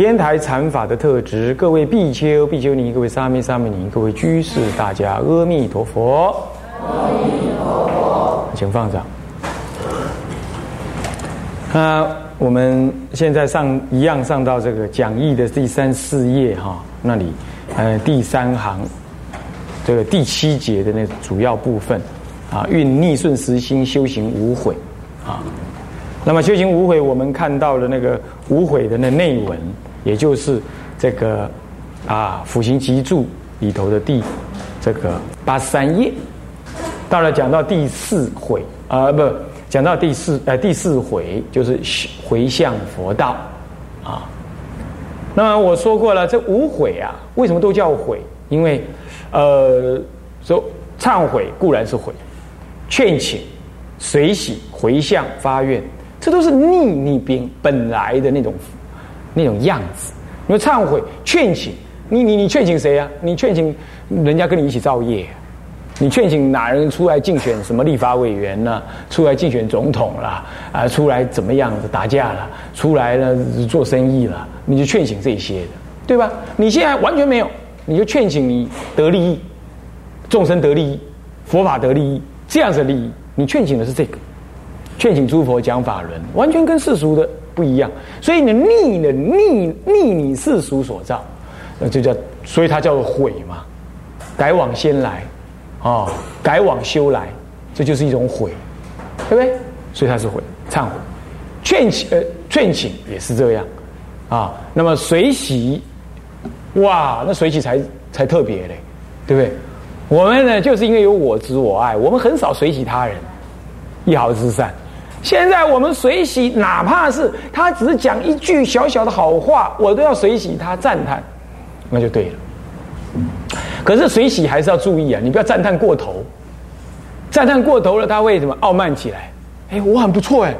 天台禅法的特质，各位比丘、比丘尼，各位沙弥、沙弥尼，各位居士，大家阿弥陀佛。阿弥陀佛。请放掌。那，我们现在上一样上到这个讲义的第三四页哈，那里呃第三行这个第七节的那主要部分啊，运逆顺时心修行无悔啊。那么修行无悔，我们看到了那个无悔的那内文，也就是这个啊《辅行集注》里头的第这个八十三页，到了讲到第四悔啊，不讲到第四呃第四回，就是回向佛道啊。那么我说过了，这无悔啊，为什么都叫悔？因为呃说忏悔固然是悔，劝请、随喜、回向、发愿。这都是逆逆兵本来的那种那种样子。你说忏悔、劝请，你你你劝请谁啊？你劝请人家跟你一起造业，你劝请哪人出来竞选什么立法委员呢？出来竞选总统了啊？出来怎么样子打架了？出来了做生意了？你就劝请这些的，对吧？你现在完全没有，你就劝请你得利益，众生得利益，佛法得利益，这样子利益，你劝请的是这个。劝请诸佛讲法轮，完全跟世俗的不一样，所以你逆的逆逆你世俗所造，那就叫，所以它叫做悔嘛，改往先来，啊，改往修来，这就是一种悔，对不对？所以它是悔，忏悔，劝请呃劝请也是这样，啊，那么随喜，哇，那随喜才才特别嘞，对不对？我们呢，就是因为有我执我爱，我们很少随喜他人，一毫之善。现在我们随喜，哪怕是他只是讲一句小小的好话，我都要随喜他赞叹，那就对了。可是随喜还是要注意啊，你不要赞叹过头，赞叹过头了，他会什么傲慢起来？哎，我很不错哎，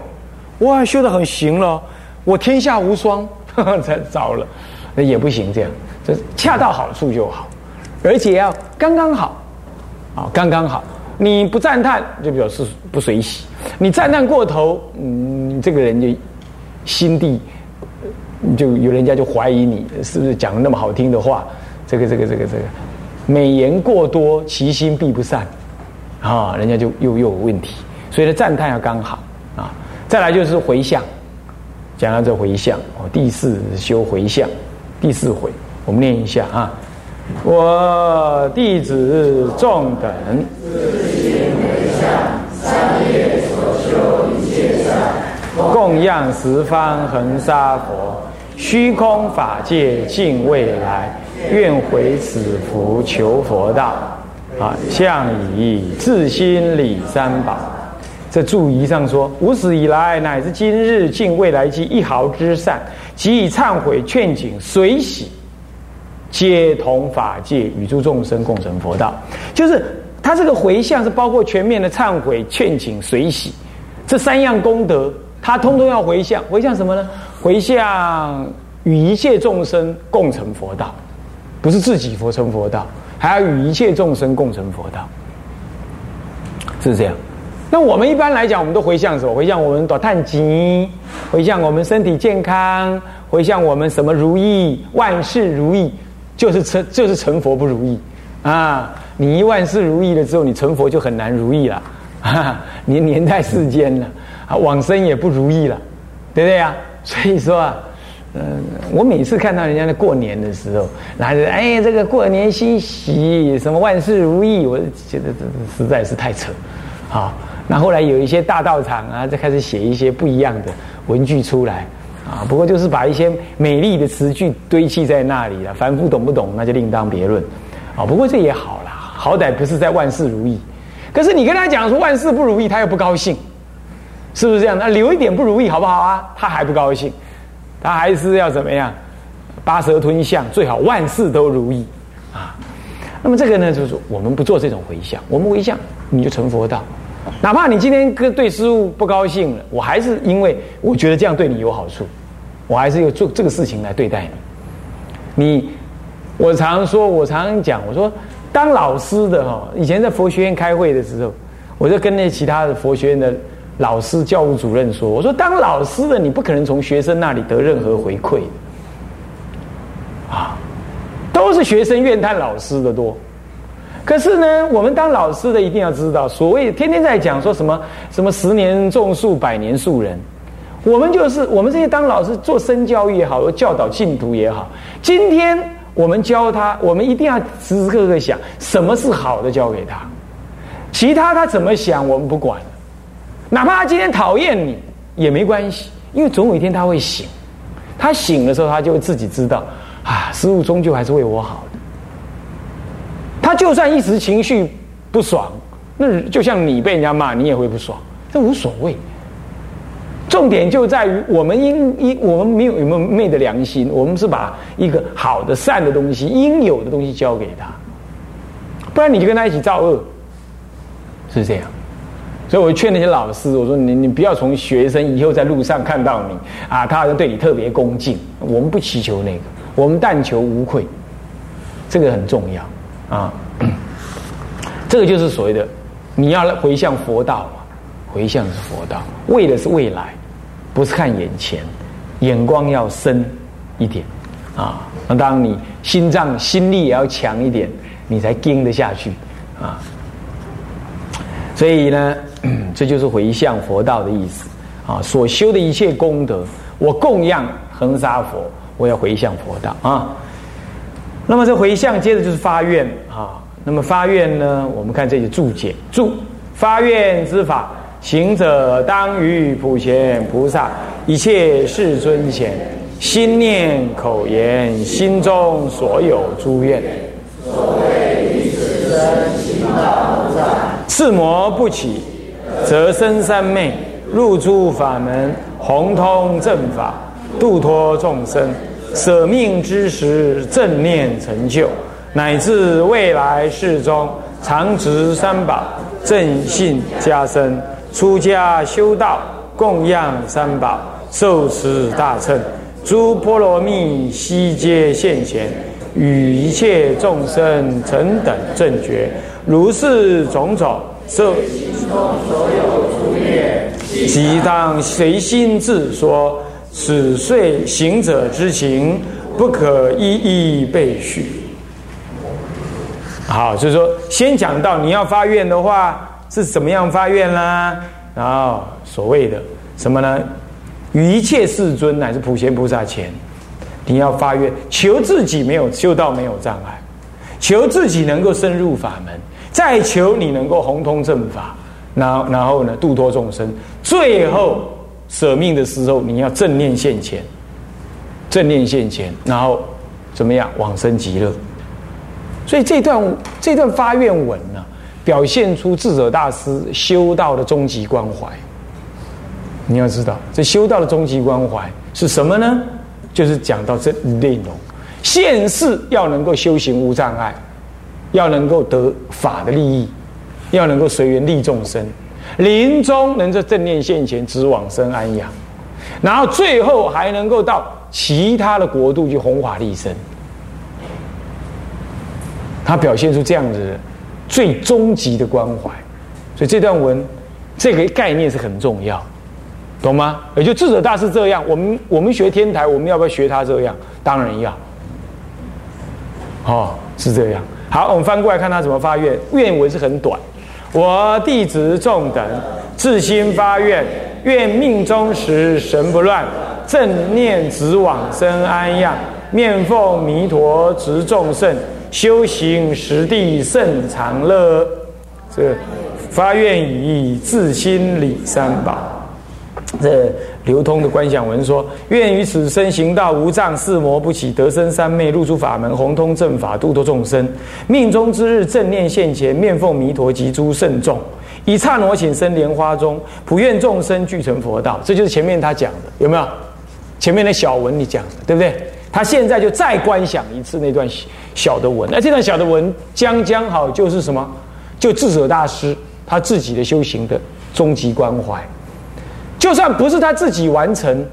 哇，修的很行了，我天下无双，才糟了，那也不行，这样这恰到好处就好，而且要刚刚好，啊，刚刚好。你不赞叹，就表示不随喜；你赞叹过头，嗯，这个人就心地就有人家就怀疑你是不是讲的那么好听的话。这个这个这个这个，美言过多，其心必不善啊，人家就又又有问题。所以呢，赞叹要刚好啊。再来就是回向，讲到这回向哦，第四修回向，第四回，我们念一下啊。我弟子众等，供养十方恒沙佛，虚空法界尽未来，愿回此福求佛道。啊，向以自心礼三宝。这注仪上说：无始以来乃至今日尽未来际一毫之善，即以忏悔劝请随喜。皆同法界与诸众生共成佛道，就是他这个回向是包括全面的忏悔、劝请、随喜这三样功德，他通通要回向。回向什么呢？回向与一切众生共成佛道，不是自己佛成佛道，还要与一切众生共成佛道，是这样。那我们一般来讲，我们都回向什么？回向我们短叹吉，回向我们身体健康，回向我们什么如意，万事如意。就是成就是成佛不如意啊！你一万事如意了之后，你成佛就很难如意了啊！你年代世间了啊，往生也不如意了，对不对啊？所以说啊，嗯，我每次看到人家在过年的时候拿着哎这个过年欣喜，什么万事如意，我觉得这实在是太扯啊！那后来有一些大道场啊，就开始写一些不一样的文具出来。啊，不过就是把一些美丽的词句堆砌在那里了，凡夫懂不懂那就另当别论。啊，不过这也好啦，好歹不是在万事如意。可是你跟他讲说万事不如意，他又不高兴，是不是这样？那留一点不如意好不好啊？他还不高兴，他还是要怎么样？八蛇吞象，最好万事都如意啊。那么这个呢，就是我们不做这种回向，我们回向你就成佛道。哪怕你今天跟对师傅不高兴了，我还是因为我觉得这样对你有好处，我还是要做这个事情来对待你。你，我常说，我常讲，我说当老师的哈，以前在佛学院开会的时候，我就跟那其他的佛学院的老师、教务主任说，我说当老师的你不可能从学生那里得任何回馈。啊，都是学生怨叹老师的多，可是呢，我们当老师的一定要知道，所谓天天在讲说什么什么十年种树，百年树人，我们就是我们这些当老师做身教育也好，教导信徒也好，今天我们教他，我们一定要时时刻刻想什么是好的教给他，其他他怎么想我们不管，哪怕他今天讨厌你也没关系，因为总有一天他会醒，他醒的时候他就会自己知道。啊，师傅终究还是为我好的。他就算一时情绪不爽，那就像你被人家骂，你也会不爽，这无所谓。重点就在于我们应应我们没有有没有昧的良心，我们是把一个好的善的东西、应有的东西交给他，不然你就跟他一起造恶，是这样。所以我劝那些老师，我说你你不要从学生以后在路上看到你啊，他好像对你特别恭敬，我们不祈求那个。我们但求无愧，这个很重要啊。这个就是所谓的，你要回向佛道嘛，回向是佛道，为的是未来，不是看眼前，眼光要深一点啊。那当你心脏心力也要强一点，你才经得下去啊。所以呢，这就是回向佛道的意思啊。所修的一切功德，我供养恒沙佛。我要回向佛道啊，那么这回向接着就是发愿啊。那么发愿呢，我们看这些注解注发愿之法，行者当于普贤菩萨一切世尊前，心念口言心中所有诸愿。所谓于此生行道无障赤魔不起，则生三昧，入诸法门，宏通正法，度脱众生。舍命之时，正念成就，乃至未来世中，常持三宝，正信加深，出家修道，供养三宝，受持大乘，诸波罗蜜悉皆现前，与一切众生成等正觉，如是种种，受心中所有诸业，即当随心自说。此遂行者之情，不可一一备叙。好，就是说，先讲到你要发愿的话是怎么样发愿啦？然后所谓的什么呢？与一切世尊乃至普贤菩萨前，你要发愿，求自己没有修道没有障碍，求自己能够深入法门，再求你能够宏通正法，然后然后呢度脱众生，最后。舍命的时候，你要正念现前，正念现前，然后怎么样往生极乐？所以这段这段发愿文呢，表现出智者大师修道的终极关怀。你要知道，这修道的终极关怀是什么呢？就是讲到这内容：现世要能够修行无障碍，要能够得法的利益，要能够随缘利众生。临终能在正念现前，直往生安养，然后最后还能够到其他的国度去弘法利生。他表现出这样子最终极的关怀，所以这段文这个概念是很重要，懂吗？也就智者大师这样，我们我们学天台，我们要不要学他这样？当然要。哦，是这样。好，我们翻过来看他怎么发愿，愿文是很短。我弟子众等自心发愿，愿命中时神不乱，正念直往生安养，面奉弥陀执众圣，修行实地甚长乐。这发愿以自心理三宝。这流通的观想文说：愿于此生行道无障，四魔不起，得生三昧，入诸法门，宏通正法，度脱众生。命中之日，正念现前，面奉弥陀及诸圣众，以刹那请生莲花中，普愿众生俱成佛道。这就是前面他讲的，有没有？前面的小文你讲的，对不对？他现在就再观想一次那段小的文，那这段小的文将将好就是什么？就智者大师他自己的修行的终极关怀。就算不是他自己完成，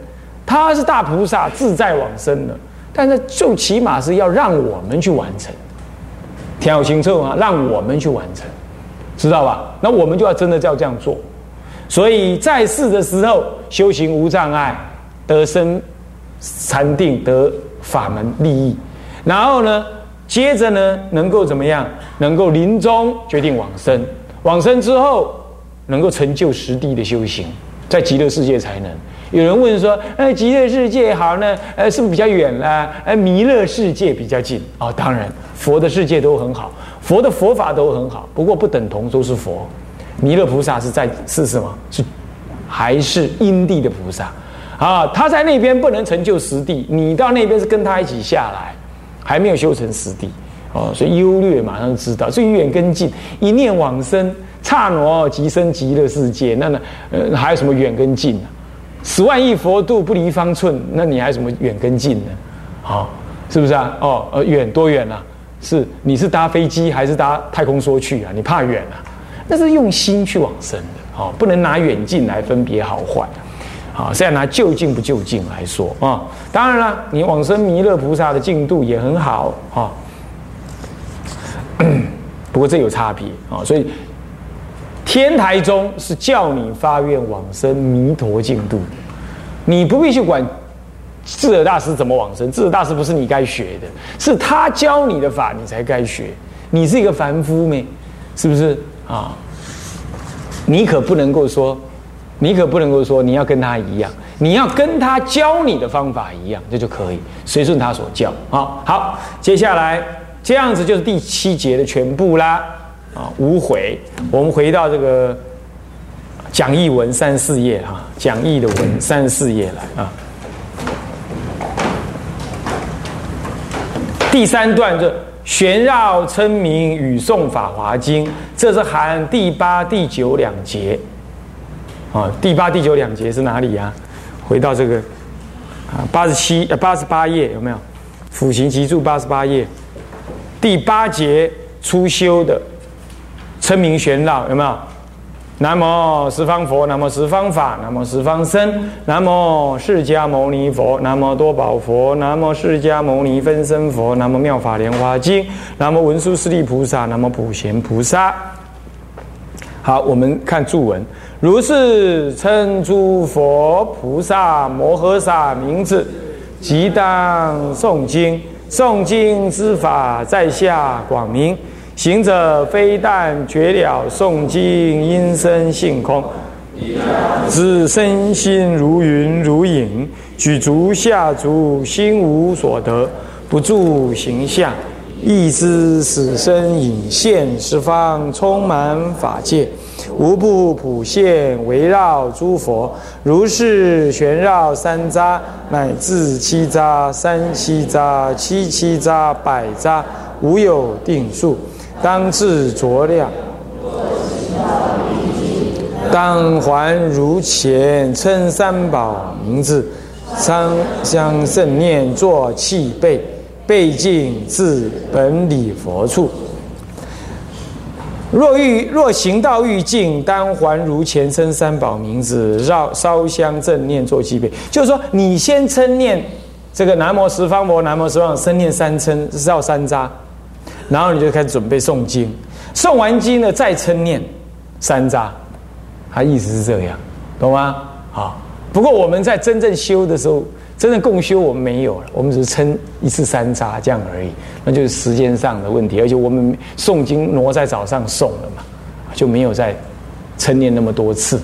他是大菩萨自在往生了，但是就起码是要让我们去完成。听好清楚啊，让我们去完成，知道吧？那我们就要真的要这样做。所以在世的时候修行无障碍，得生禅定，得法门利益。然后呢，接着呢，能够怎么样？能够临终决定往生，往生之后能够成就实地的修行，在极乐世界才能。有人问说：“哎，极乐世界好呢？呃，是不是比较远啦？哎，弥勒世界比较近哦。当然，佛的世界都很好，佛的佛法都很好，不过不等同都是佛。弥勒菩萨是在是什么？是还是因地的菩萨啊？他在那边不能成就实地，你到那边是跟他一起下来，还没有修成实地哦。所以优劣马上知道，最远跟近，一念往生，刹那即生极乐世界。那呢？呃，还有什么远跟近呢？十万亿佛度不离方寸，那你还什么远跟近呢？好，是不是啊？哦，呃，远多远啊？是你是搭飞机还是搭太空梭去啊？你怕远啊？那是用心去往生的，哦，不能拿远近来分别好坏，好，是要拿就近不就近来说啊。当然了，你往生弥勒菩萨的进度也很好啊，不过这有差别啊，所以。天台宗是叫你发愿往生弥陀净土，你不必去管智者大师怎么往生。智者大师不是你该学的，是他教你的法，你才该学。你是一个凡夫咩？是不是啊？你可不能够说，你可不能够说你要跟他一样，你要跟他教你的方法一样，这就可以随顺他所教。好，好，接下来这样子就是第七节的全部啦。啊，无悔。我们回到这个讲义文三四页哈，讲义的文三四页来啊。第三段就玄绕称名与诵法华经，这是含第八、第九两节。啊，第八、第九两节是哪里呀？回到这个啊，八十七八十八页有没有？辅行集注八十八页，第八节初修的。称名玄绕有没有？南无十方佛，南无十方法，南无十方僧，南无释迦牟尼佛，南无多宝佛，南无释迦牟尼分身佛，南无妙法莲华经，南无文殊师利菩萨，南无普贤菩萨。好，我们看注文，如是称诸佛菩萨摩诃萨名字，即当诵经，诵经之法，在下广明。行者非但绝了诵经因身性空，自身心如云如影，举足下足心无所得，不住形象，亦知死生隐现十方充满法界，无不普现围绕诸佛，如是旋绕三匝，乃至七匝、三七匝、七七匝、百匝，无有定数。当自酌量，当还如前称三宝名字，三相圣念作器备，备尽至本理佛处。若欲若行道欲尽，当还如前称三宝名字，绕烧香正念作器备。就是说，你先称念这个南无十方佛，南无十方，生念三称绕三匝。然后你就开始准备诵经，诵完经呢再称念三匝，他意思是这样，懂吗？好，不过我们在真正修的时候，真的共修我们没有了，我们只是称一次三匝这样而已，那就是时间上的问题，而且我们诵经挪在早上诵了嘛，就没有再称念那么多次，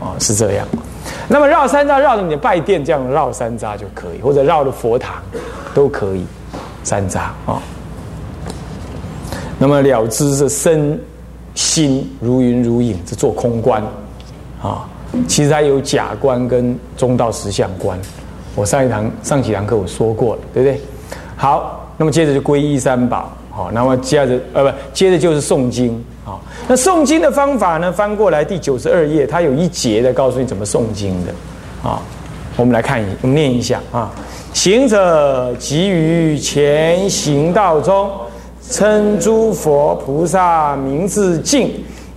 啊，是这样。那么绕三匝绕着你的拜殿这样绕三匝就可以，或者绕着佛堂都可以，三匝啊。那么了知是身心如云如影，是做空观啊。其实还有假观跟中道实相观。我上一堂上几堂课我说过了，对不对？好，那么接着就皈依三宝。好，那么接着呃不，接着就是诵经啊。那诵经的方法呢？翻过来第九十二页，它有一节的告诉你怎么诵经的啊。我们来看一，我们念一下啊。行者急于前行道中，称诸佛菩萨名字敬，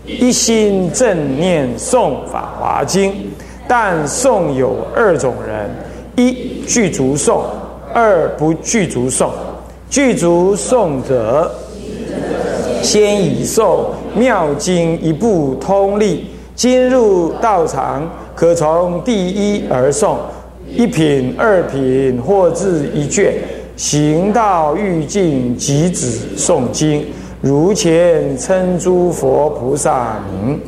一心正念诵《法华经》，但诵有二种人：一具足诵，二不具足诵。具足诵者，先以诵妙经一部通力，今入道场，可从第一而诵。一品、二品，或至一卷，行道欲尽，即止诵经。如前称诸佛菩萨名，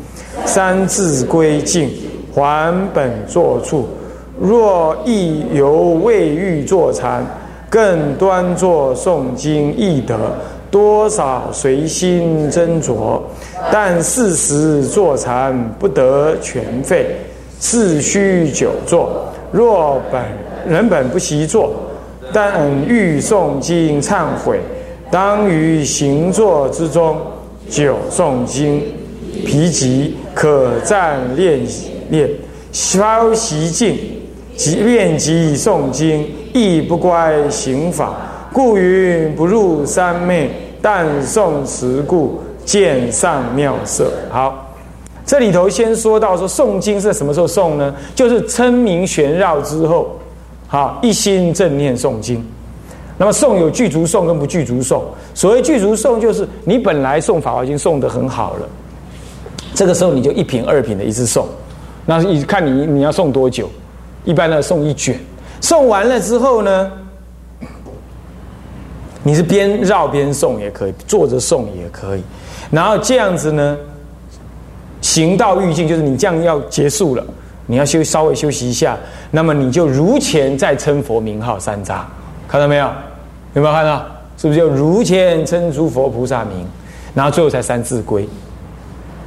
三字归敬，还本坐处。若亦犹未欲坐禅，更端坐诵经亦得。多少随心斟酌，但事时坐禅不得全废，自须久坐。若本人本不习坐，但欲诵经忏悔，当于行坐之中久诵经，疲极可暂练练，稍息静，即便即诵经，亦不乖行法，故云不入三昧，但诵持故见上妙色。好。这里头先说到说诵经是什么时候诵呢？就是称名玄绕之后，好一心正念诵经。那么诵有具足诵跟不具足诵。所谓具足诵，就是你本来诵法华经诵得很好了，这个时候你就一品二品的一直诵。那你看你你要诵多久？一般呢送一卷。送完了之后呢，你是边绕边送也可以，坐着送也可以。然后这样子呢。行道欲尽，就是你这样要结束了，你要休稍微休息一下，那么你就如前再称佛名号三匝，看到没有？有没有看到？是不是就如前称诸佛菩萨名，然后最后才三字归，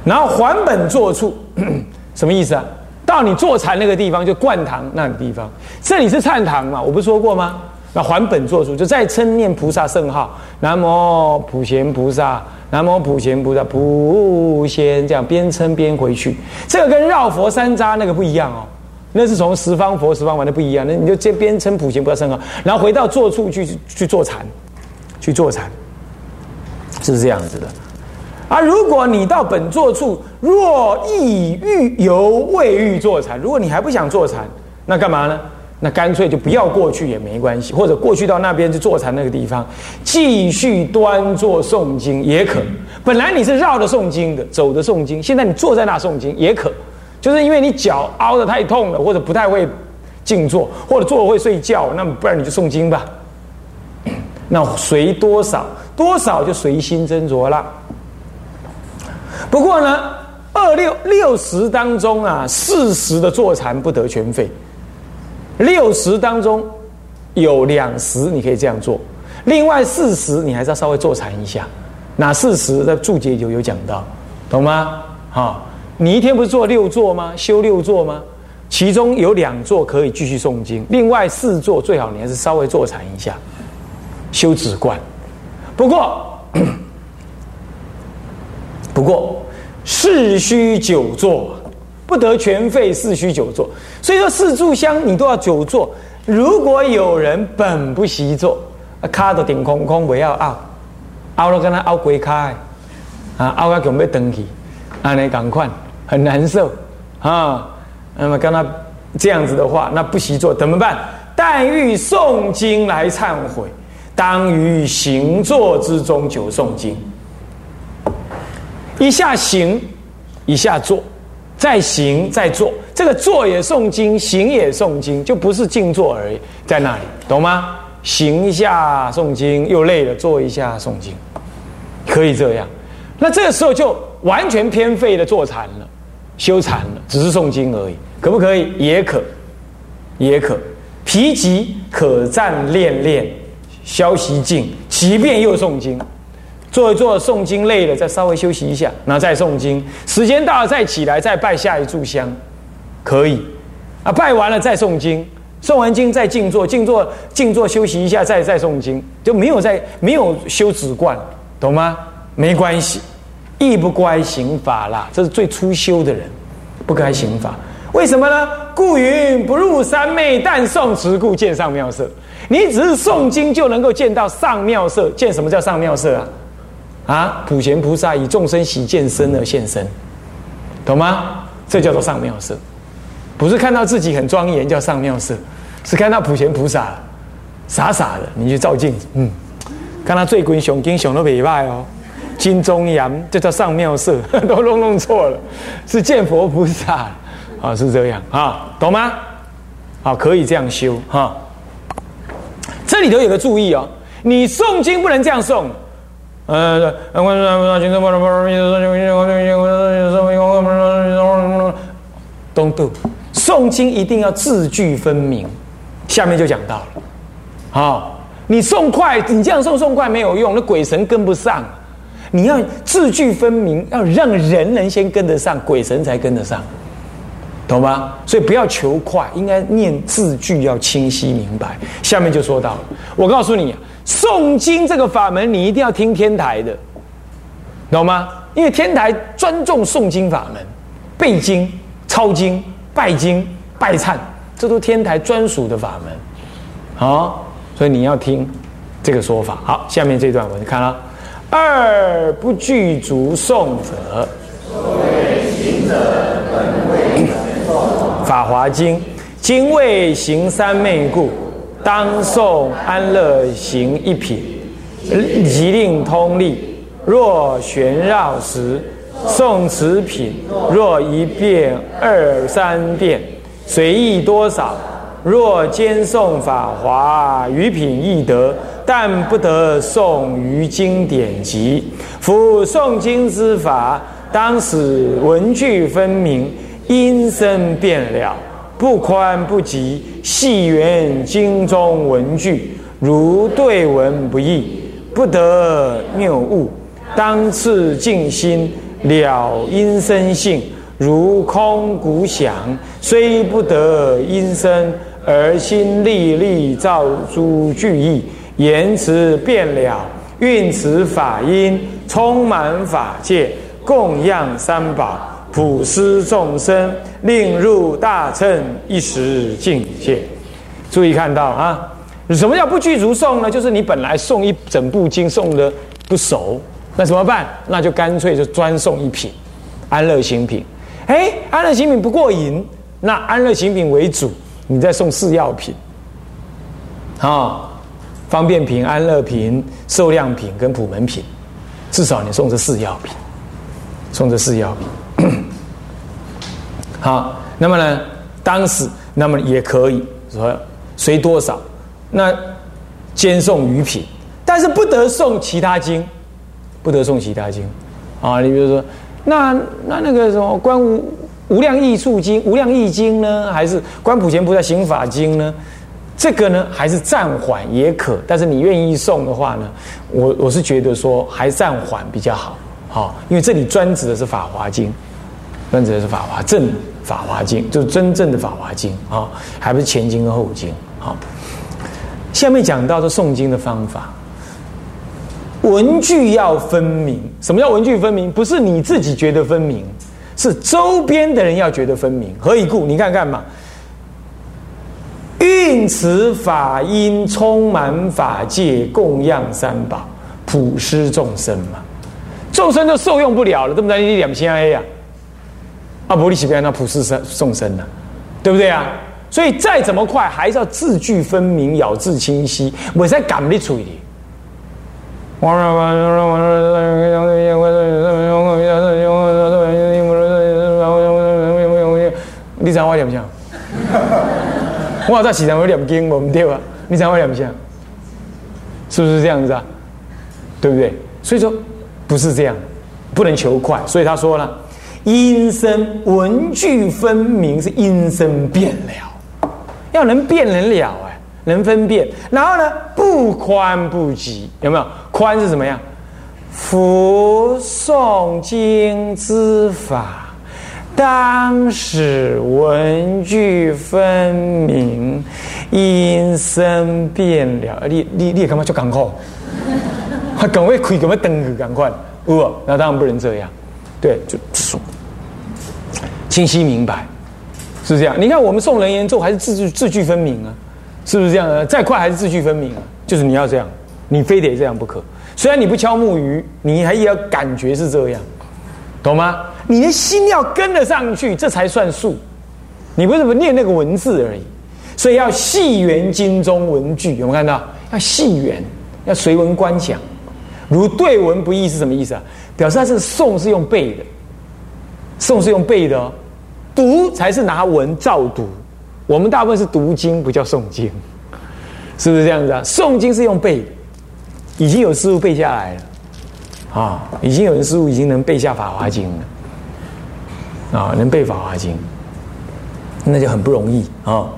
然后还本坐处，什么意思啊？到你坐禅那个地方，就灌堂那个地方，这里是禅堂嘛？我不是说过吗？那还本坐处，就再称念菩萨圣号，南无普贤菩萨。南无普贤菩萨，普贤这样边称边回去，这个跟绕佛山楂那个不一样哦，那是从十方佛十方玩的不一样。那你就这边称普贤菩萨圣号，然后回到坐处去去坐禅，去坐禅，是这样子的。啊，如果你到本座处，若意欲犹未欲坐禅，如果你还不想坐禅，那干嘛呢？那干脆就不要过去也没关系，或者过去到那边去坐禅那个地方，继续端坐诵经也可。本来你是绕着诵经的，走着诵经，现在你坐在那诵经也可。就是因为你脚凹的太痛了，或者不太会静坐，或者坐会睡觉，那么不然你就诵经吧。那随多少多少就随心斟酌了。不过呢，二六六十当中啊，四十的坐禅不得全废。六十当中有两十，你可以这样做；另外四十，你还是要稍微坐禅一下。哪四十的注解有有讲到，懂吗？哈，你一天不是做六座吗？修六座吗？其中有两座可以继续诵经，另外四座最好你还是稍微坐禅一下，修止观。不过，不过事须久坐。不得全废，四须久坐。所以说四炷香你都要久坐。如果有人本不习坐，卡都顶空空，不要凹，凹了跟他凹鬼开，啊，凹个准备登起，啊，你赶快很难受啊。那么跟他这样子的话，那不习坐怎么办？但欲诵经来忏悔，当于行坐之中久诵经，一下行，一下坐。再行再坐，这个坐也诵经，行也诵经，就不是静坐而已，在那里，懂吗？行一下诵经又累了，坐一下诵经，可以这样。那这个时候就完全偏废的坐禅了，修禅了，只是诵经而已，可不可以？也可，也可。疲极可暂练练，消息静，即便又诵经。做一做诵经累了，再稍微休息一下，然后再诵经。时间到了再起来，再拜下一炷香，可以。啊，拜完了再诵经，诵完经再静坐，静坐静坐休息一下，再再诵经，就没有在没有修止观，懂吗？没关系，亦不乖行法啦。这是最初修的人，不该行法。为什么呢？故云不入三昧，但诵持故见上妙色。你只是诵经就能够见到上妙色，见什么叫上妙色啊？啊，普贤菩萨以众生喜见身而现身，懂吗？这叫做上妙色，不是看到自己很庄严叫上妙色，是看到普贤菩萨傻傻的，你去照镜子，嗯，看他最滚雄经雄都尾拜哦，金中阳这叫上妙色，都弄弄错了，是见佛菩萨啊，是这样啊，懂吗？好，可以这样修哈。这里头有个注意哦，你诵经不能这样诵。呃，东渡诵经一定要字句分明。下面就讲到了，好，你诵快，你这样诵诵快没有用，那鬼神跟不上。你要字句分明，要让人能先跟得上，鬼神才跟得上，懂吗？所以不要求快，应该念字句要清晰明白。下面就说到，我告诉你。诵经这个法门，你一定要听天台的，懂吗？因为天台尊重诵经法门，背经、抄经、拜经、拜忏，这都天台专属的法门，好，所以你要听这个说法。好，下面这段文看了，二不具足诵者，法华经经未行三昧故。当诵安乐行一品，即令通力。若旋绕时，诵此品；若一遍、二三遍，随意多少。若兼诵法华余品亦得，但不得诵于经典集。夫诵经之法，当使文句分明，音声变了。不宽不急，细缘经中文句，如对文不易，不得谬误。当次静心了音声性，如空鼓响，虽不得音声，而心历历照诸句意，言辞变了，运词法音，充满法界，供养三宝。普施众生，令入大乘一时境界。注意看到啊，什么叫不具足诵呢？就是你本来诵一整部经诵的不熟，那怎么办？那就干脆就专诵一品安乐行品。哎，安乐行品不过瘾，那安乐行品为主，你再送四药品啊，方便品、安乐品、受量品跟普门品，至少你送这四药品，送这四药品。好，那么呢，当时那么也可以说随多少，那兼送余品，但是不得送其他经，不得送其他经，啊，你比如说，那那那个什么观无无量义处经、无量义经呢，还是观普贤菩萨行法经呢？这个呢，还是暂缓也可，但是你愿意送的话呢，我我是觉得说还暂缓比较好，好，因为这里专指的是法华经。专指的是法华正法华经，就是真正的法华经啊，还不是前经和后经啊。下面讲到的诵经的方法，文句要分明。什么叫文句分明？不是你自己觉得分明，是周边的人要觉得分明。何以故？你看看嘛，运词法音充满法界，供养三宝，普施众生嘛，众生就受用不了了，对不对？你两千 A 呀？阿婆利西边那普世生众生呢，对不对啊？所以再怎么快，还是要字句分明，咬字清晰，我才赶得出一点。你知我念啥？我在时常会念经，我唔对啊。你知我念啥？是不是这样子啊？对不对？所以说不是这样，不能求快。所以他说了。音声文句分明是音声变了，要能辨能了哎，能分辨。然后呢，不宽不急，有没有？宽是什么样？佛诵经之法，当使文句分明，音声变了。你你你干嘛就赶快？还赶快开，赶快登，赶快。不，那当然不能这样。对，就说清晰明白，是这样。你看我们送人言咒还是字句字句分明啊，是不是这样的？再快还是字句分明啊？就是你要这样，你非得这样不可。虽然你不敲木鱼，你还要感觉是这样，懂吗？你的心要跟得上去，这才算数。你不是不念那个文字而已，所以要细圆经中文句，有没有看到？要细圆，要随文观想。如对文不易是什么意思啊？表示它是诵是用背的，诵是用背的哦，读才是拿文照读。我们大部分是读经，不叫诵经，是不是这样子啊？诵经是用背，已经有师傅背下来了，啊，已经有人师傅已经能背下《法华经》了，啊，能背《法华经》，那就很不容易啊。